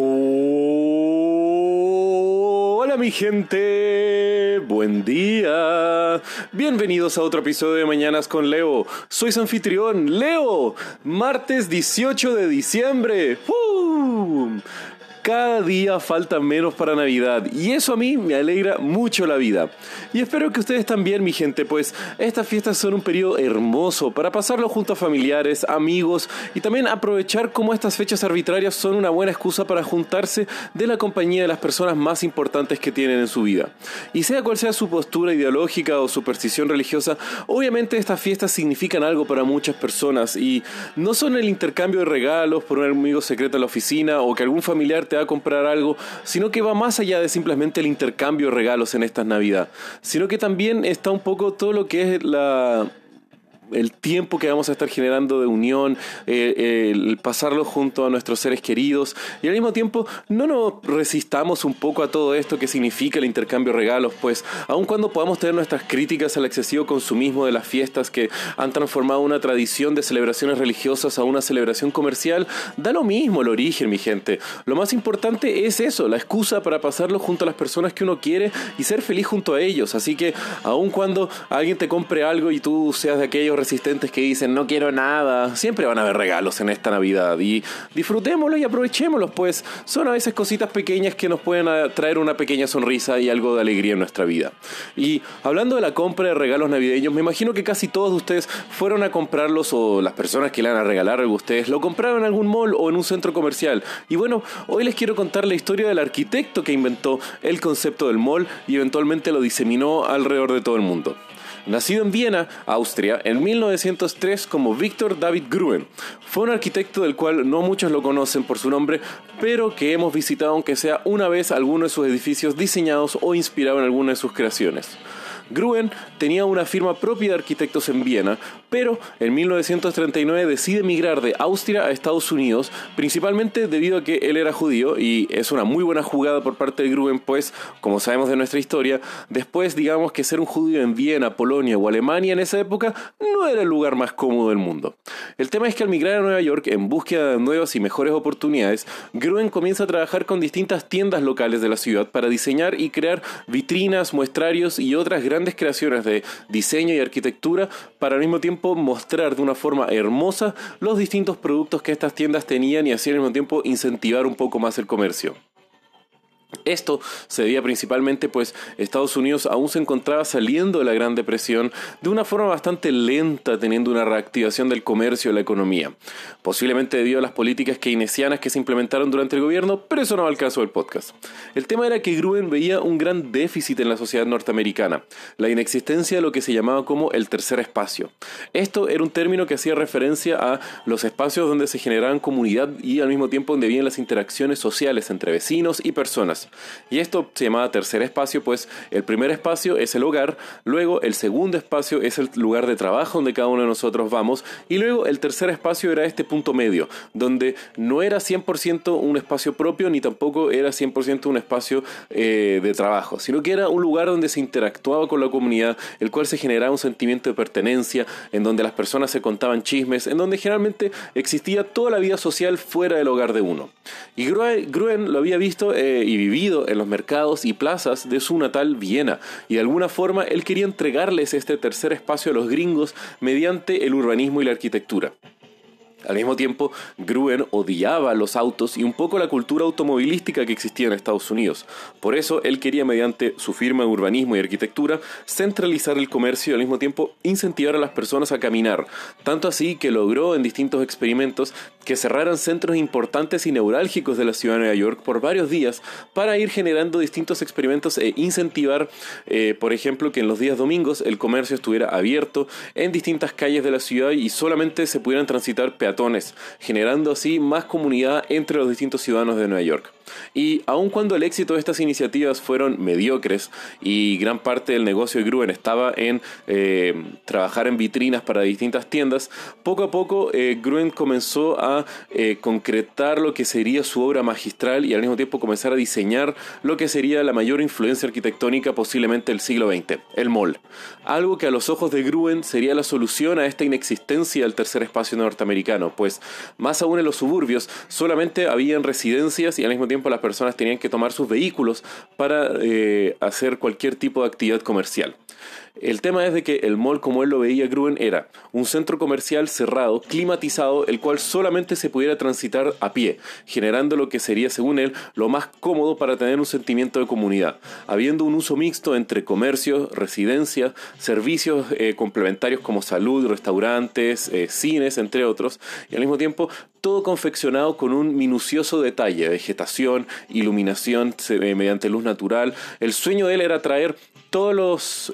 Hola mi gente, buen día. Bienvenidos a otro episodio de Mañanas con Leo. Soy su anfitrión, Leo. Martes 18 de diciembre. Cada día falta menos para Navidad y eso a mí me alegra mucho la vida. Y espero que ustedes también, mi gente, pues estas fiestas son un periodo hermoso para pasarlo junto a familiares, amigos y también aprovechar cómo estas fechas arbitrarias son una buena excusa para juntarse de la compañía de las personas más importantes que tienen en su vida. Y sea cual sea su postura ideológica o superstición religiosa, obviamente estas fiestas significan algo para muchas personas y no son el intercambio de regalos por un amigo secreto en la oficina o que algún familiar te a comprar algo, sino que va más allá de simplemente el intercambio de regalos en estas Navidad, sino que también está un poco todo lo que es la el tiempo que vamos a estar generando de unión, eh, el pasarlo junto a nuestros seres queridos y al mismo tiempo no nos resistamos un poco a todo esto que significa el intercambio de regalos, pues aun cuando podamos tener nuestras críticas al excesivo consumismo de las fiestas que han transformado una tradición de celebraciones religiosas a una celebración comercial, da lo mismo el origen, mi gente. Lo más importante es eso, la excusa para pasarlo junto a las personas que uno quiere y ser feliz junto a ellos. Así que aun cuando alguien te compre algo y tú seas de aquellos resistentes que dicen no quiero nada, siempre van a haber regalos en esta Navidad y disfrutémoslo y aprovechémoslos, pues son a veces cositas pequeñas que nos pueden traer una pequeña sonrisa y algo de alegría en nuestra vida. Y hablando de la compra de regalos navideños, me imagino que casi todos de ustedes fueron a comprarlos o las personas que le van a regalar a ustedes lo compraron en algún mall o en un centro comercial. Y bueno, hoy les quiero contar la historia del arquitecto que inventó el concepto del mall y eventualmente lo diseminó alrededor de todo el mundo. Nacido en Viena, Austria, en 1903 como Victor David Gruen. Fue un arquitecto del cual no muchos lo conocen por su nombre, pero que hemos visitado aunque sea una vez alguno de sus edificios diseñados o inspirado en alguna de sus creaciones. Gruen tenía una firma propia de arquitectos en Viena, pero en 1939 decide emigrar de Austria a Estados Unidos, principalmente debido a que él era judío y es una muy buena jugada por parte de Gruen, pues, como sabemos de nuestra historia, después digamos que ser un judío en Viena, Polonia o Alemania en esa época no era el lugar más cómodo del mundo. El tema es que al migrar a Nueva York en búsqueda de nuevas y mejores oportunidades, Gruen comienza a trabajar con distintas tiendas locales de la ciudad para diseñar y crear vitrinas, muestrarios y otras grandes grandes creaciones de diseño y arquitectura para al mismo tiempo mostrar de una forma hermosa los distintos productos que estas tiendas tenían y así al mismo tiempo incentivar un poco más el comercio. Esto se debía principalmente pues Estados Unidos aún se encontraba saliendo de la Gran Depresión de una forma bastante lenta teniendo una reactivación del comercio y la economía. Posiblemente debido a las políticas keynesianas que se implementaron durante el gobierno, pero eso no va al caso del podcast. El tema era que Gruen veía un gran déficit en la sociedad norteamericana, la inexistencia de lo que se llamaba como el tercer espacio. Esto era un término que hacía referencia a los espacios donde se generaban comunidad y al mismo tiempo donde habían las interacciones sociales entre vecinos y personas y esto se llamaba tercer espacio, pues el primer espacio es el hogar, luego el segundo espacio es el lugar de trabajo donde cada uno de nosotros vamos, y luego el tercer espacio era este punto medio, donde no era 100% un espacio propio ni tampoco era 100% un espacio eh, de trabajo, sino que era un lugar donde se interactuaba con la comunidad, el cual se generaba un sentimiento de pertenencia, en donde las personas se contaban chismes, en donde generalmente existía toda la vida social fuera del hogar de uno. Y Gruen lo había visto eh, y vivido en los mercados y plazas de su natal Viena, y de alguna forma él quería entregarles este tercer espacio a los gringos mediante el urbanismo y la arquitectura. Al mismo tiempo, Gruen odiaba los autos y un poco la cultura automovilística que existía en Estados Unidos. Por eso, él quería, mediante su firma de urbanismo y arquitectura, centralizar el comercio y al mismo tiempo incentivar a las personas a caminar. Tanto así que logró en distintos experimentos que cerraran centros importantes y neurálgicos de la ciudad de Nueva York por varios días para ir generando distintos experimentos e incentivar, eh, por ejemplo, que en los días domingos el comercio estuviera abierto en distintas calles de la ciudad y solamente se pudieran transitar peatones generando así más comunidad entre los distintos ciudadanos de Nueva York. Y aun cuando el éxito de estas iniciativas fueron mediocres y gran parte del negocio de Gruen estaba en eh, trabajar en vitrinas para distintas tiendas, poco a poco eh, Gruen comenzó a eh, concretar lo que sería su obra magistral y al mismo tiempo comenzar a diseñar lo que sería la mayor influencia arquitectónica posiblemente del siglo XX, el mall. Algo que a los ojos de Gruen sería la solución a esta inexistencia del tercer espacio norteamericano, pues más aún en los suburbios solamente habían residencias y al mismo tiempo las personas tenían que tomar sus vehículos para eh, hacer cualquier tipo de actividad comercial. El tema es de que el mall, como él lo veía Gruen, era un centro comercial cerrado, climatizado, el cual solamente se pudiera transitar a pie, generando lo que sería, según él, lo más cómodo para tener un sentimiento de comunidad, habiendo un uso mixto entre comercio, residencia, servicios eh, complementarios como salud, restaurantes, eh, cines, entre otros, y al mismo tiempo todo confeccionado con un minucioso detalle, vegetación, iluminación eh, mediante luz natural. El sueño de él era traer todos los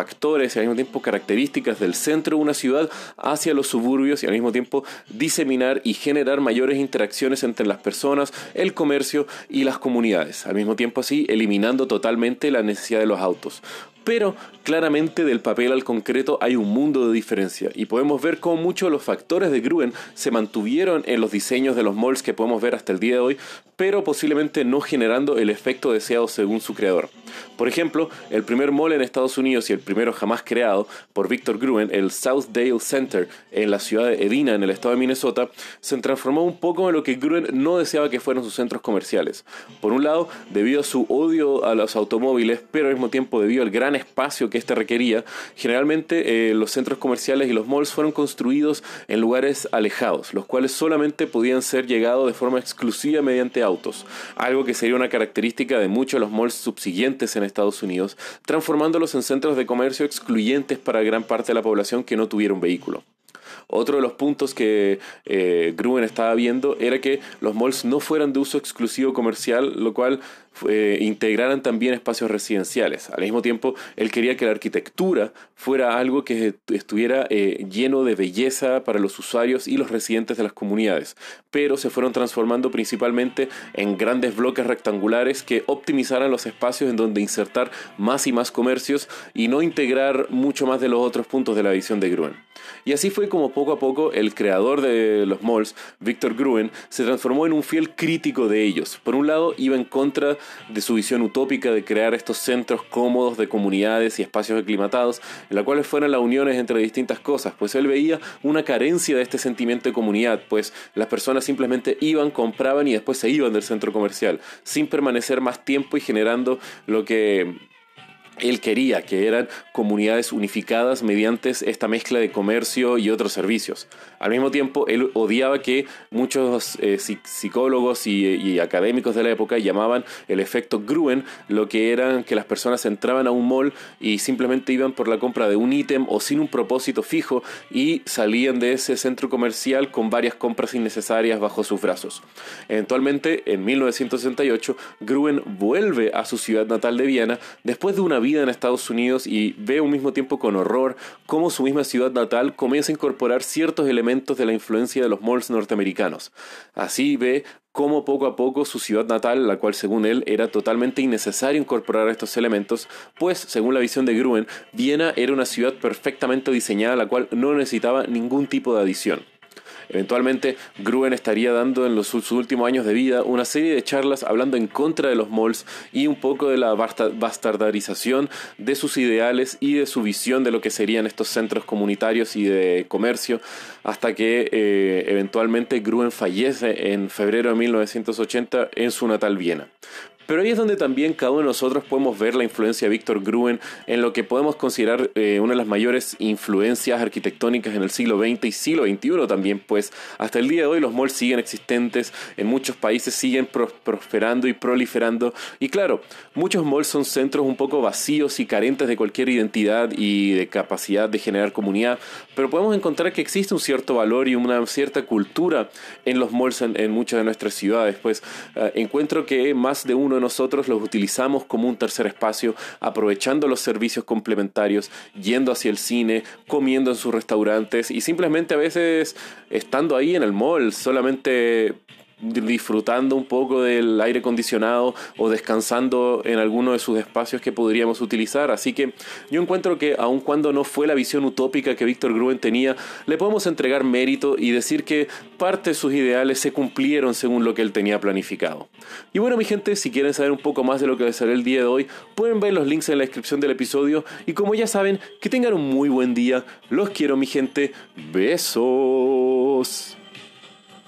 factores y al mismo tiempo características del centro de una ciudad hacia los suburbios y al mismo tiempo diseminar y generar mayores interacciones entre las personas, el comercio y las comunidades. Al mismo tiempo así eliminando totalmente la necesidad de los autos. Pero claramente del papel al concreto hay un mundo de diferencia y podemos ver cómo muchos de los factores de Gruen se mantuvieron en los diseños de los malls que podemos ver hasta el día de hoy, pero posiblemente no generando el efecto deseado según su creador. Por ejemplo, el primer mall en Estados Unidos y el primero jamás creado por Victor Gruen, el Southdale Center en la ciudad de Edina, en el estado de Minnesota, se transformó un poco en lo que Gruen no deseaba que fueran sus centros comerciales. Por un lado, debido a su odio a los automóviles, pero al mismo tiempo debido al gran espacio que éste requería, generalmente eh, los centros comerciales y los malls fueron construidos en lugares alejados, los cuales solamente podían ser llegados de forma exclusiva mediante autos, algo que sería una característica de muchos de los malls subsiguientes en Estados Unidos, transformándolos en centros de comercio excluyentes para gran parte de la población que no tuviera un vehículo. Otro de los puntos que eh, Gruen estaba viendo era que los malls no fueran de uso exclusivo comercial, lo cual eh, integraran también espacios residenciales. Al mismo tiempo, él quería que la arquitectura fuera algo que estuviera eh, lleno de belleza para los usuarios y los residentes de las comunidades, pero se fueron transformando principalmente en grandes bloques rectangulares que optimizaran los espacios en donde insertar más y más comercios y no integrar mucho más de los otros puntos de la visión de Gruen. Y así fue como poco a poco el creador de los malls, Victor Gruen, se transformó en un fiel crítico de ellos. Por un lado, iba en contra de su visión utópica de crear estos centros cómodos de comunidades y espacios aclimatados, en los cuales fueran las uniones entre distintas cosas, pues él veía una carencia de este sentimiento de comunidad, pues las personas simplemente iban, compraban y después se iban del centro comercial, sin permanecer más tiempo y generando lo que él quería, que eran comunidades unificadas mediante esta mezcla de comercio y otros servicios. Al mismo tiempo, él odiaba que muchos eh, psicólogos y, académicos de la época llamaban el efecto Gruen, lo que eran que las personas entraban a un mall y simplemente iban por la compra de un ítem o sin un propósito fijo y salían de ese centro comercial con varias compras innecesarias bajo sus brazos. Eventualmente, en 1968, Gruen vuelve a su ciudad natal de Viena después de una vida en Estados Unidos y ve al mismo tiempo con horror cómo su misma ciudad natal comienza a incorporar ciertos elementos de la influencia de los malls norteamericanos. Así ve cómo poco a poco su ciudad natal, la cual según él era totalmente innecesario incorporar estos elementos, pues según la visión de Gruen, Viena era una ciudad perfectamente diseñada, la cual no necesitaba ningún tipo de adición. Eventualmente, Gruen estaría dando en los, sus últimos años de vida una serie de charlas hablando en contra de los malls y un poco de la bastardarización de sus ideales y de su visión de lo que serían estos centros comunitarios y de comercio, hasta que eh, eventualmente Gruen fallece en febrero de 1980 en su natal Viena. Pero ahí es donde también cada uno de nosotros podemos ver la influencia de Víctor Gruen en lo que podemos considerar eh, una de las mayores influencias arquitectónicas en el siglo XX y siglo XXI también, pues hasta el día de hoy los malls siguen existentes, en muchos países siguen prosperando y proliferando. Y claro, muchos malls son centros un poco vacíos y carentes de cualquier identidad y de capacidad de generar comunidad, pero podemos encontrar que existe un cierto valor y una cierta cultura en los malls en, muchas de nuestras ciudades. Pues eh, encuentro que más de uno nosotros los utilizamos como un tercer espacio, aprovechando los servicios complementarios, yendo hacia el cine, comiendo en sus restaurantes y simplemente a veces estando ahí en el mall, solamente disfrutando un poco del aire acondicionado o descansando en alguno de sus espacios que podríamos utilizar. Así que yo encuentro que aun cuando no fue la visión utópica que Víctor Gruen tenía, le podemos entregar mérito y decir que parte de sus ideales se cumplieron según lo que él tenía planificado. Y bueno mi gente, si quieren saber un poco más de lo que a ser el día de hoy, pueden ver los links en la descripción del episodio y como ya saben, que tengan un muy buen día. Los quiero mi gente. Besos.